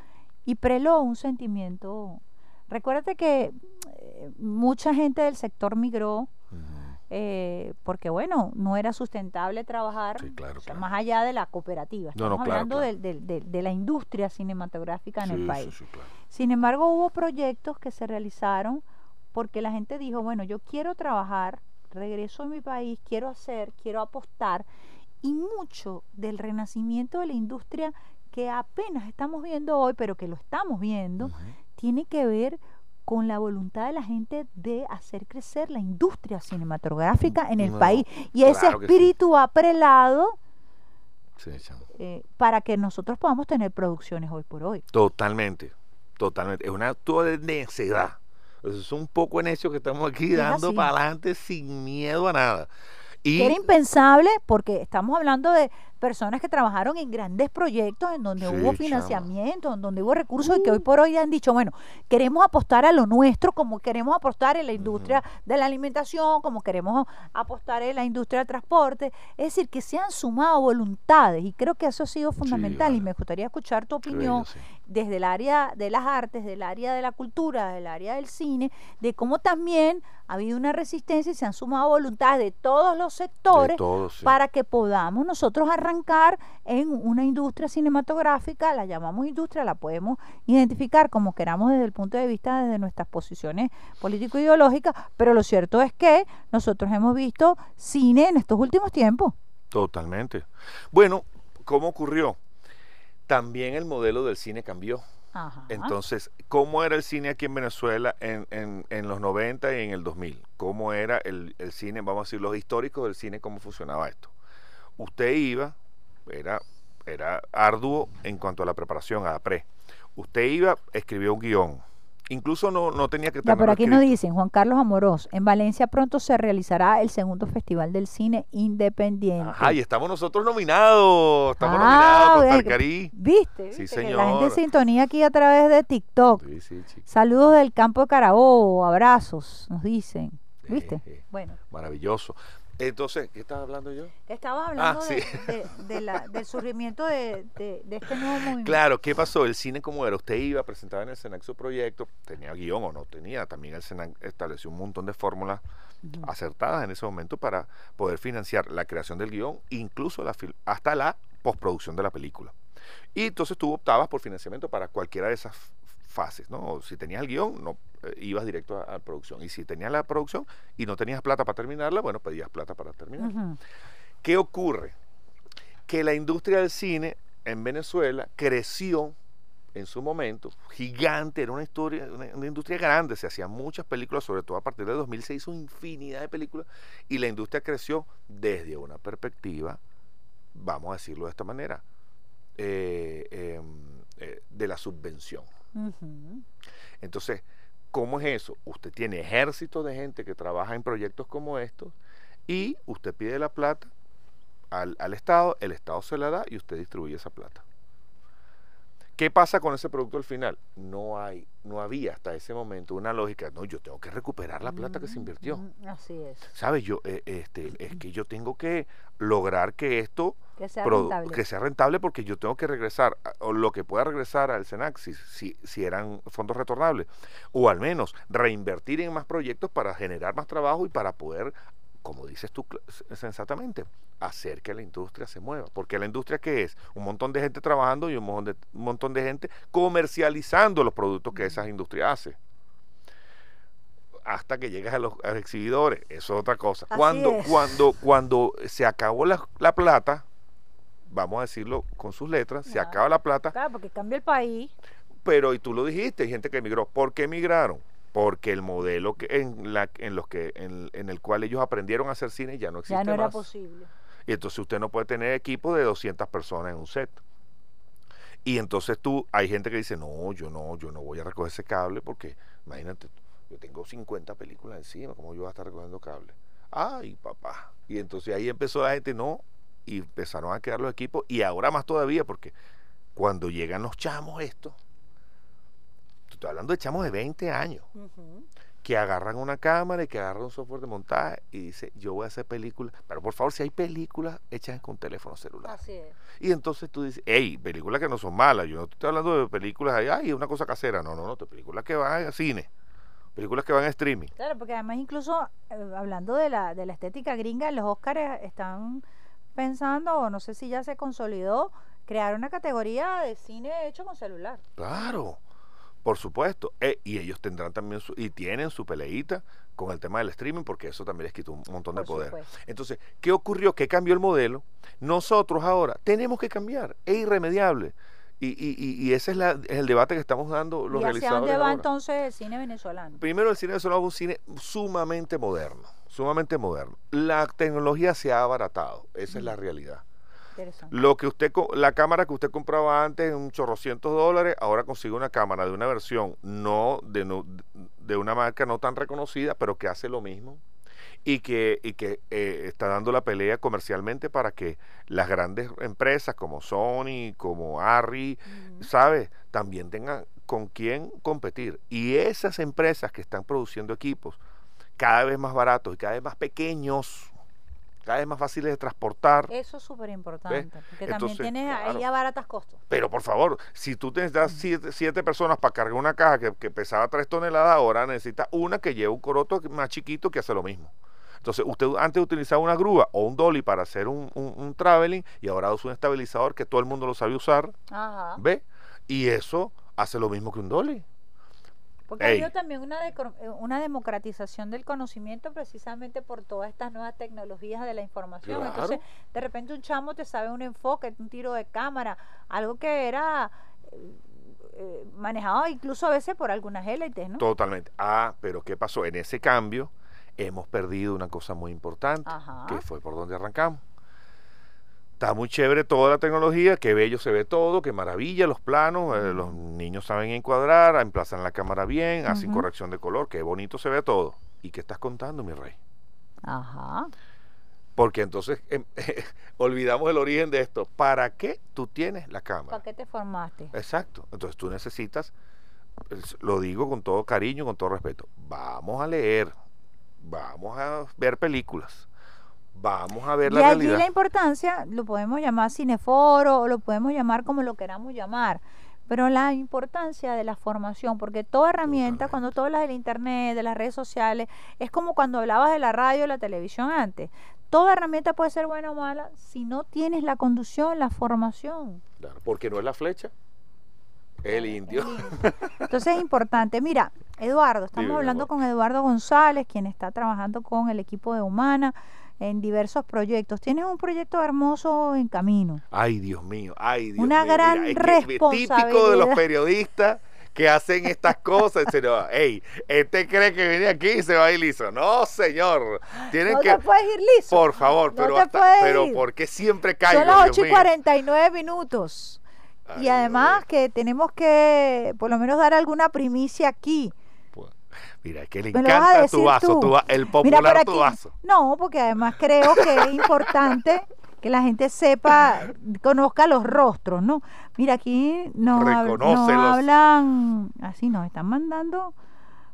y preló un sentimiento. Recuérdate que eh, mucha gente del sector migró eh, porque bueno, no era sustentable trabajar Sí, claro, o sea, claro. más allá de la cooperativa. No, no, Estamos claro, hablando del- de la industria cinematográfica en Sí, el sí, país. sí, claro. Sin embargo, hubo proyectos que se realizaron porque la gente dijo, bueno, yo quiero trabajar, regreso a mi país, quiero hacer, quiero apostar. Y mucho del renacimiento de la industria que apenas estamos viendo hoy, pero que lo estamos viendo, tiene que ver con la voluntad de la gente de hacer crecer la industria cinematográfica en el No, país. Y ese claro que sí. espíritu ha prelado Sí, eh, para que nosotros podamos tener producciones hoy por hoy. Totalmente, totalmente. Es un acto de necedad. Es un poco necio que estamos aquí Es dando para adelante sin miedo a nada. Y que era impensable porque estamos hablando de personas que trabajaron en grandes proyectos en donde Sí, hubo chama. financiamiento, en donde hubo recursos y que hoy por hoy han dicho, bueno, queremos apostar a lo nuestro como queremos apostar en la industria de la alimentación, como queremos apostar en la industria del transporte. Es decir, que se han sumado voluntades y creo que eso ha sido fundamental y vale. me gustaría escuchar tu opinión bello, sí. desde el área de las artes, del área de la cultura, del área del cine, de cómo también ha habido una resistencia y se han sumado voluntades de todos los sectores sí. para que podamos nosotros arrancar arrancar en una industria cinematográfica, la llamamos industria, la podemos identificar como queramos desde el punto de vista desde nuestras posiciones político-ideológicas, pero lo cierto es que nosotros hemos visto cine en estos últimos tiempos. Totalmente. Bueno, ¿cómo ocurrió? También el modelo del cine cambió. Ajá. Entonces, ¿cómo era el cine aquí en Venezuela en, en- en los 90 y en el 2000? ¿Cómo era el, el cine, vamos a decir, los históricos del cine, cómo funcionaba esto? Usted iba, era, era arduo en cuanto a la preparación, a la pre. Usted iba, escribió un guion. Incluso no, no tenía que Ya, tenerlo pero aquí nos dicen, Juan Carlos Amorós, en Valencia pronto se realizará el segundo Festival del Cine Independiente. Ajá, y estamos nosotros nominados. Estamos Ah, nominados con Tarcarí. ¿Viste? Sí, ¿Viste? Que La gente señor. sintonía aquí a través de TikTok. Sí, sí. Saludos del campo de Carabobo, abrazos, nos dicen. ¿Viste? Eh, eh, Bueno, maravilloso. Entonces, ¿qué estaba hablando yo? hablando Ah, sí. de, de- de la- del surgimiento de, este nuevo movimiento. Claro, ¿qué pasó? El cine como era, usted iba, presentaba en el SENAC su proyecto, tenía guion o no tenía, también el SENAC estableció un montón de fórmulas acertadas en ese momento para poder financiar la creación del guion, incluso la hasta la postproducción de la película. Y entonces tú optabas por financiamiento para cualquiera de esas fases, ¿no? Si tenías el guion, no ibas directo a, a producción. Y si tenías la producción y no tenías plata para terminarla, bueno, pedías plata para terminar. Ujú. ¿Qué ocurre? Que la industria del cine en Venezuela creció en su momento, gigante, era una, historia, una, una industria grande, se hacían muchas películas, sobre todo a partir de 2000 se hizo infinidad de películas y la industria creció desde una perspectiva, vamos a decirlo de esta manera, eh, em, eh, de la subvención. Entonces, ¿cómo es eso? Usted tiene ejércitos de gente que trabaja en proyectos como estos y usted pide la plata al, al Estado, el Estado se la da y usted distribuye esa plata. ¿Qué pasa con ese producto al final? No hay, no había hasta ese momento una lógica, no, yo tengo que recuperar la plata que se invirtió. Mm, Así es. ¿Sabes? Yo, eh, este, es que yo tengo que lograr que esto Que sea rentable. que sea rentable porque yo tengo que regresar, o lo que pueda regresar al SENAC, si, si, si eran fondos retornables, o al menos reinvertir en más proyectos para generar más trabajo y para poder, como dices tú sensatamente, hacer que la industria se mueva. Porque la industria que es un montón de gente trabajando y un montón de, un montón de gente comercializando los productos que esas industrias hacen. Hasta que llegas a los, a los exhibidores, eso es otra cosa. Así Cuando, es. cuando, cuando se acabó la, la plata, vamos a decirlo con sus letras, se acaba la plata, Claro, porque cambia el país. pero y tú lo dijiste, hay gente que emigró. ¿Por qué emigraron? Porque el modelo que, en, la, en, los que, en, en el cual ellos aprendieron a hacer cine ya no existe Ya no era más. posible. Y entonces usted no puede tener equipo de 200 personas en un set. Y entonces tú, hay gente que dice, no, yo no, yo no voy a recoger ese cable porque, imagínate, yo tengo 50 películas encima, ¿cómo yo voy a estar recogiendo cable? Ay, papá. Y entonces ahí empezó la gente, no, y empezaron a quedar los equipos, y ahora más todavía, porque cuando llegan los chamos estos, estoy hablando de chamos de 20 años, que agarran una cámara y que agarran un software de montaje y dice, yo voy a hacer películas, pero por favor, si hay películas hechas con teléfono celular. Así es. Y entonces tú dices, hey, películas que no son malas, yo no te estoy hablando de películas ahí, ay, una cosa casera, no, no, no, de películas que van a cine, películas que van a streaming. Claro, porque además incluso eh, hablando de la, de la estética gringa, los Oscars están pensando, o no sé si ya se consolidó, crear una categoría de cine hecho con celular. Claro, por supuesto. Eh, y ellos tendrán también su, y tienen su peleita con el tema del streaming, porque eso también les quita un montón de poder. supuesto. Entonces, ¿qué ocurrió? ¿Qué cambió el modelo? Nosotros ahora tenemos que cambiar, es irremediable. Y, y, y, ese es, la- es el debate que estamos dando los ¿Y hacia dónde va ahora. entonces el cine venezolano? Primero, el cine venezolano es un cine sumamente moderno, sumamente moderno. La tecnología se ha abaratado, esa es la realidad. Lo que usted, la cámara que usted compraba antes en un chorrocientos dólares, ahora consigue una cámara de una versión no de, no- de una marca no tan reconocida, pero que hace lo mismo y que, y que eh, está dando la pelea comercialmente para que las grandes empresas como Sony, como Arri, Ujú. ¿sabes? También tengan con quién competir. Y esas empresas que están produciendo equipos cada vez más baratos y cada vez más pequeños, cada vez más fáciles de transportar. Eso es súper importante, porque Entonces, también tienes ahí claro. a baratas costos. Pero por favor, si tú das siete, siete personas para cargar una caja que, que pesaba tres toneladas, ahora necesitas una que lleve un coroto más chiquito que hace lo mismo. Entonces, usted antes utilizaba una grúa o un dolly para hacer un, un, un traveling y ahora usa un estabilizador que todo el mundo lo sabe usar, Ajá. ¿ve? Y eso hace lo mismo que un dolly. Porque ha habido también una, decro- eh, una democratización del conocimiento precisamente por todas estas nuevas tecnologías de la información. Claro. Entonces, de repente un chamo te sabe un enfoque, un tiro de cámara, algo que era eh, eh, manejado incluso a veces por algunas élites, ¿no? Totalmente. Ah, pero ¿qué pasó? En ese cambio hemos perdido una cosa muy importante, Ajá. que fue por donde arrancamos. Está muy chévere toda la tecnología, qué bello se ve todo, qué maravilla los planos, eh, los niños saben encuadrar, emplazan la cámara bien, hacen corrección de color, qué bonito se ve todo. ¿Y qué estás contando, mi rey? Ajá. Porque entonces em, olvidamos el origen de esto. ¿Para qué tú tienes la cámara? ¿Para qué te formaste? Exacto. Entonces tú necesitas, es- lo digo con todo cariño, con todo respeto, vamos a leer, vamos a ver películas, vamos a ver Y la allí realidad. la importancia, lo podemos llamar cineforo o lo podemos llamar como lo queramos llamar, pero la importancia de la formación, porque toda herramienta, Totalmente. cuando tú hablas del internet, de las redes sociales, es como cuando hablabas de la radio o la televisión antes. Toda herramienta puede ser buena o mala si no tienes la conducción, la formación. Claro, porque no es la flecha, el indio. El indio. Entonces es importante. Mira, Eduardo, estamos Dime, hablando con Eduardo González, quien está trabajando con el equipo de Humana en diversos proyectos. Tienes un proyecto hermoso en camino. Ay, Dios mío, ay, Dios Una mío. gran que es típico de los responsabilidad. periodistas que hacen estas cosas. No, hey, este cree que viene aquí y se va a ir liso. No, señor. Tienen no que, te puedes ir liso. por favor, No pero hasta, pero ir. ¿por qué siempre caigo? Son las Dios 8 y mío? 49 minutos. Ay, y además que tenemos que por lo menos dar alguna primicia aquí. Mira, que le encanta tu vaso, tu el Mira popular tu vaso. No, porque además creo que es importante que la gente sepa, conozca los rostros, ¿no? Mira, aquí nos, nos hablan, así nos están mandando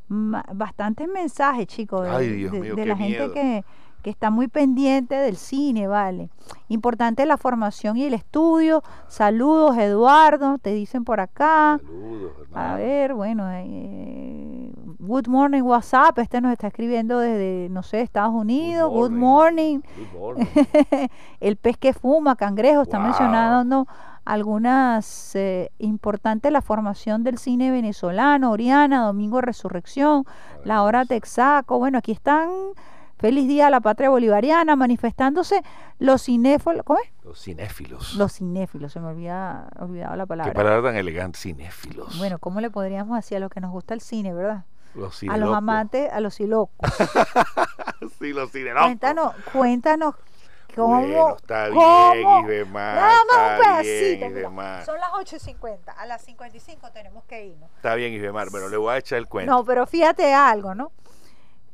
ma- bastantes mensajes, chicos, de, Ay, Dios de- mío, de qué la gente que, que está muy pendiente del cine, ¿vale? Importante la formación y el estudio. Saludos, Eduardo, te dicen por acá. Saludos, A hermano. ver, bueno, eh, Good Morning WhatsApp, este nos está escribiendo desde, no sé, Estados Unidos. Good morning. Good morning. El pez que fuma, cangrejo, está Wow. mencionando algunas eh, importantes la formación del cine venezolano, Oriana, Domingo Resurrección, La Hora Texaco. Bueno, aquí están. Feliz día a la patria bolivariana, manifestándose los cinéfilos. ¿Cómo es? Los cinéfilos. Los cinéfilos, se me había olvidado la Qué palabra. palabra tan elegante, cinéfilos. Bueno, ¿cómo le podríamos decir a los que nos gusta el cine, verdad? los a los amantes, a los silocos. sí, los cinelocos. cuéntanos, cuéntanos cómo. Bueno, está cómo- bien, Isbemar. Nada más un pedacito. bien, son las 8.50. A las 55 tenemos que irnos. Está bien, Isbemar. Bueno, le voy a echar el cuento. No, pero fíjate algo, ¿no?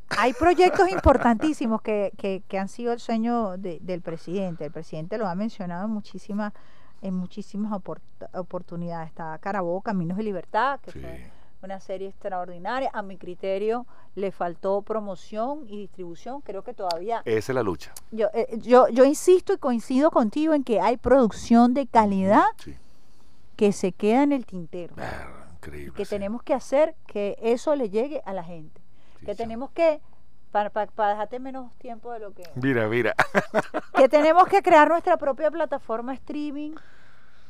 Hay proyectos importantísimos que, que, que han sido el sueño de- del presidente. El presidente lo ha mencionado en muchísimas, en muchísimas opor- oportunidades. Está Carabobo, Caminos de Libertad, que Sí. fue una serie extraordinaria. A mi criterio le faltó promoción y distribución. Creo que todavía Esa es la lucha. yo, eh, yo, yo insisto y coincido contigo en que hay producción de calidad Sí. que se queda en el tintero. Ah, increíble. Que sí. tenemos que hacer que eso le llegue a la gente. Que sí. tenemos que, para, para, para dejarte menos tiempo de lo que... Mira, mira. que tenemos que crear nuestra propia plataforma streaming,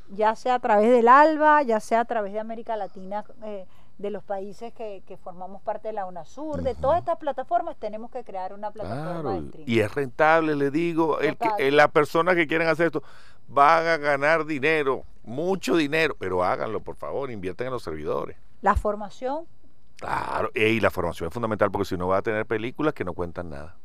ya sea a través del ALBA, ya sea a través de América Latina, eh, de los países que, que formamos parte de la UNASUR, de todas estas plataformas tenemos que crear una plataforma de Claro, streaming. y es rentable, le digo. El que, eh, las personas que quieren hacer esto van a ganar dinero, mucho dinero, pero háganlo, por favor, inviertan en los servidores. La formación Claro, y la formación es fundamental porque si no va a tener películas que no cuentan nada.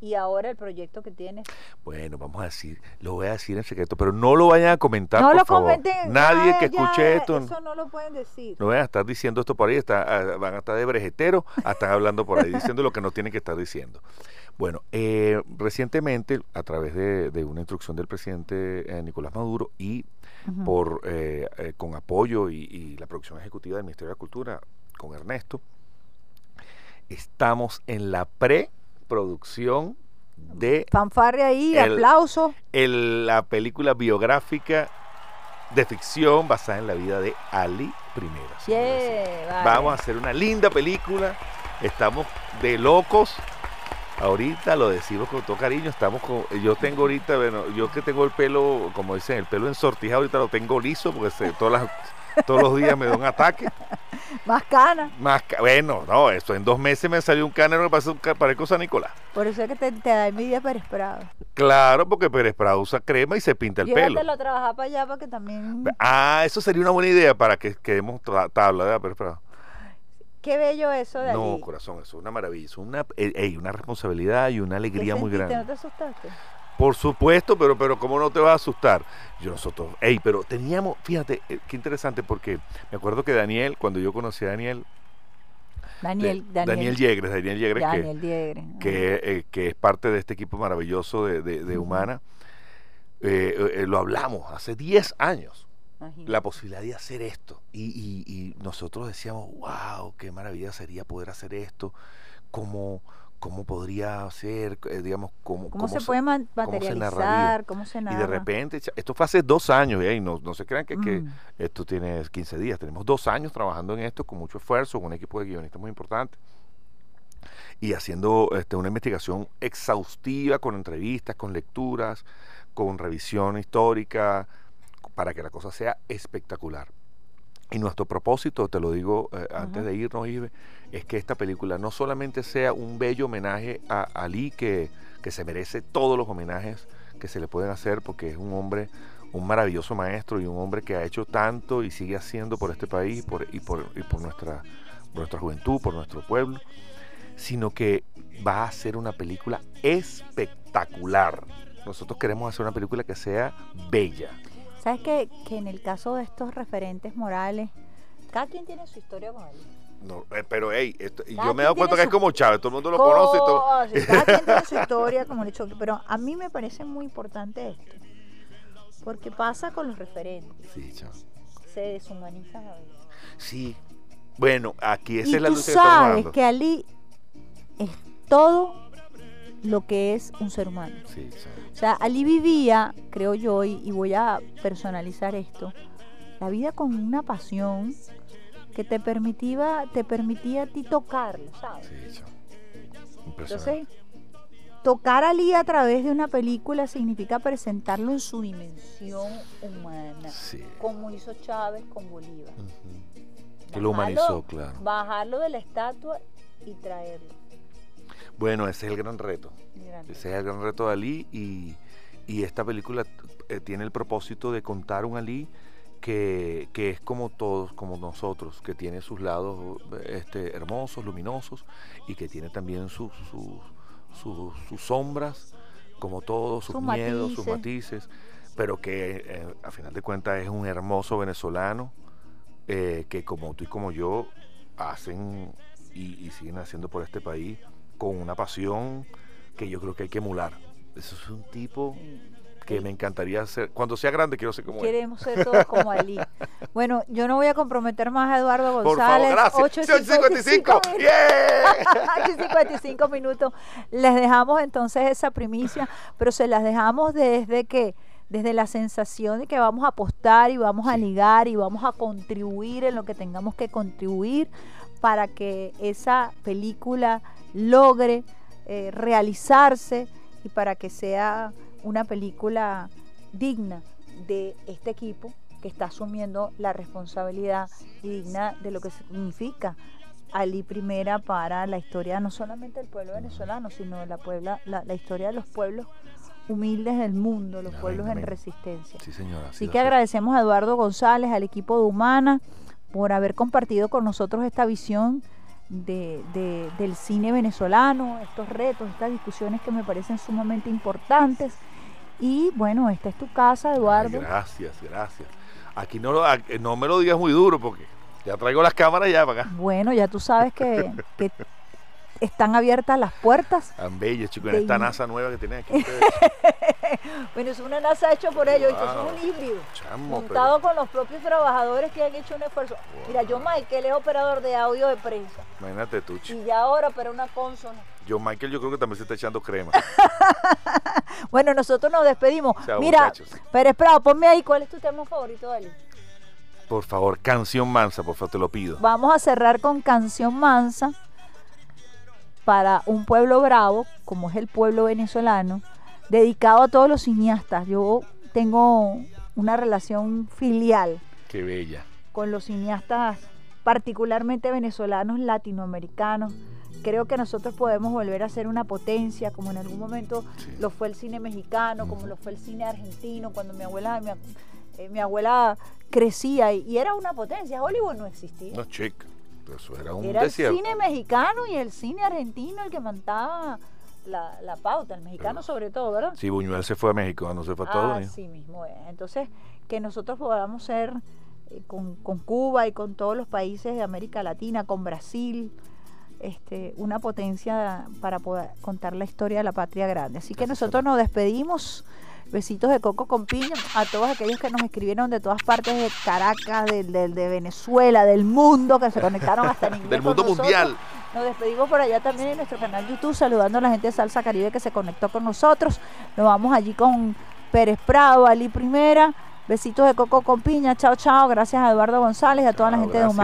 y ahora el proyecto que tienes. Bueno, vamos a decir, lo voy a decir en secreto, pero no lo vayan a comentar, no por lo favor. comenten. Nadie ya, que ya, escuche esto, Eso no lo pueden decir. no vayan a estar diciendo esto por ahí, está, ah, van a estar de brejetero, a estar hablando por ahí, diciendo lo que no tienen que estar diciendo. Bueno, eh, recientemente, a través de, de una instrucción del presidente eh, Nicolás Maduro y por eh, eh, con apoyo y, y la producción ejecutiva del Ministerio de Cultura con Ernesto, estamos en la preproducción de Fanfarria ahí, el- aplauso. el- la película biográfica de ficción basada en la vida de Ali. Yeah, vale. Vamos a hacer una linda película. Estamos de locos Ahorita lo decimos con todo cariño, estamos con, yo tengo ahorita, bueno, yo que tengo el pelo, como dicen, el pelo ensortijado, ahorita lo tengo liso porque se, todas las, todos los días me da un ataque. Más cana. Más ca- bueno, no, eso en dos meses me salió un canero que parece parezco San Nicolás. Por eso es que te, te da envidia Pérez Prado. Claro, porque Pérez Prado usa crema y se pinta el pelo. Llévatelo a trabajar para allá para que también... Ah, eso sería una buena idea para que quedemos tabla, ¿verdad, Pérez Prado? Qué bello eso de No, allí. corazón, eso es una maravilla, es una, eh, ey, una responsabilidad y una ¿Qué alegría muy grande. ¿No te asustaste? Por supuesto, pero, pero ¿cómo no te va a asustar? Yo nosotros, ey, pero teníamos, fíjate, eh, qué interesante porque me acuerdo que Daniel, cuando yo conocí a Daniel, Daniel, de- Daniel, Daniel Yegres, Daniel Yegres, Daniel que, eh, que es parte de este equipo maravilloso de, de- de Humana, eh, lo hablamos hace 10 años, Imagínate. la posibilidad de hacer esto. Y, y- y nosotros decíamos, wow, qué maravilla sería poder hacer esto, cómo, cómo podría ser, eh, digamos, cómo, ¿Cómo, cómo se puede se materializar? ¿Cómo se Y narra? de repente, esto fue hace dos años, ¿eh? y no, no se crean que, que Mm. esto tiene 15 días. Tenemos dos años trabajando en esto con mucho esfuerzo, con un equipo de guionistas muy importante. Y haciendo este, una investigación exhaustiva con entrevistas, con lecturas, con revisión histórica, para que la cosa sea espectacular. Y nuestro propósito, te lo digo eh, antes de irnos, Ibe, es que esta película no solamente sea un bello homenaje a Ali, que, que se merece todos los homenajes que se le pueden hacer, porque es un hombre, un maravilloso maestro y un hombre que ha hecho tanto y sigue haciendo por este país por, y, por, y por, nuestra, por nuestra juventud, por nuestro pueblo, sino que va a ser una película espectacular. Nosotros queremos hacer una película que sea bella. ¿Sabes que, que en el caso de estos referentes morales, cada quien tiene su historia con él? No, eh, pero hey, esto- y yo me he dado cuenta que es como Chávez, todo el mundo lo conoce y todo. Cada quien tiene su historia, como he dicho. Pero a mí me parece muy importante esto. Porque pasa con los referentes. Sí, chao. Se deshumanizan a veces. Sí. Bueno, aquí esa y es la tú lucha sabes que Ali es todo lo que es un ser humano. Sí. O sea, Ali vivía, creo yo, y, y voy a personalizar esto, la vida con una pasión que te permitía, te permitía a ti tocarlo, ¿sabes? Sí. Entonces, tocar a Ali a través de una película significa presentarlo en su dimensión humana, Sí. como hizo Chávez con Bolívar. Que lo humanizó, claro. Bajarlo de la estatua y traerlo. Bueno, ese es el gran reto. Ese es el gran reto de Ali y, y esta película eh, tiene el propósito de contar un Ali que, que es como todos, como nosotros, que tiene sus lados este, hermosos, luminosos y que tiene también sus, sus, sus, sus sombras, como todos, sus miedos, sus matices. matices, pero que eh, a final de cuentas es un hermoso venezolano eh, que como tú y como yo hacen y, y siguen haciendo por este país con una pasión que yo creo que hay que emular. Eso es un tipo que me encantaría ser. Cuando sea grande quiero ser como él. Queremos ser todos como Ali. Bueno, yo no voy a comprometer más a Eduardo Por favor, González. gracias. 8.55. 8:55 ¡Yeah! 55 minutos. Les dejamos entonces esa primicia, pero se las dejamos desde que desde la sensación de que vamos a apostar y vamos a ligar y vamos a contribuir en lo que tengamos que contribuir para que esa película logre eh, realizarse y para que sea una película digna de este equipo que está asumiendo la responsabilidad y digna de lo que significa Ali Primera para la historia no solamente del pueblo venezolano, sino de la, puebla, la, la historia de los pueblos humildes del mundo, los Amén, pueblos en resistencia. Sí, señora. Así que agradecemos a Eduardo González, al equipo de Humana, por haber compartido con nosotros esta visión de, de- del cine venezolano, estos retos, estas discusiones que me parecen sumamente importantes. Y bueno, esta es tu casa, Ay, Eduardo. gracias, gracias. Aquí no, no me lo digas muy duro porque ya traigo las cámaras ya para acá. Bueno, ya tú sabes que, que están abiertas las puertas. Tan bellas, chicos, en esta NASA nueva que tienen aquí ustedes. Bueno, es una NASA hecho por ellos, Wow. es un híbrido. Chamo, Montado con los propios trabajadores que han hecho un esfuerzo. Mira, yo. Michael es operador de audio de prensa. pero imagínate tú, chico. Y ya ahora para una consola. Yo, Michael, yo creo que también se está echando crema. Bueno, nosotros nos despedimos. Chao, Mira, muchachos. Pérez Prado, ponme ahí cuál es tu tema favorito, Dali. Por favor, canción mansa, por favor, te lo pido. Vamos a cerrar con Canción Mansa. Para un pueblo bravo, como es el pueblo venezolano, dedicado a todos los cineastas. Yo tengo una relación filial Qué bella. con los cineastas, particularmente venezolanos, latinoamericanos. Creo que nosotros podemos volver a ser una potencia, como en algún momento Sí. lo fue el cine mexicano, como lo fue el cine argentino, cuando mi abuela, mi, eh, mi abuela crecía y, y era una potencia. Hollywood no existía. No, chica. Eso era un Era el cine mexicano y el cine argentino el que mandaba la, la pauta, el mexicano sobre todo, ¿verdad? Sí, Buñuel se fue a México, no se fue a Estados Unidos. Así mismo es. Entonces, que nosotros podamos ser eh, con, con Cuba y con todos los países de América Latina, con Brasil, este, una potencia para poder contar la historia de la patria grande. Así que nosotros nos despedimos. Besitos de coco con piña a todos aquellos que nos escribieron de todas partes de Caracas, del- de Venezuela, del mundo, que se conectaron hasta en inglés Del mundo nosotros. mundial. Nos despedimos por allá también en nuestro canal YouTube, saludando a la gente de Salsa Caribe que se conectó con nosotros. Nos vamos allí con Pérez Prado, Ali Primera. Besitos de coco con piña. Chao, chao. Gracias a Eduardo González y a toda la gente de. Humano.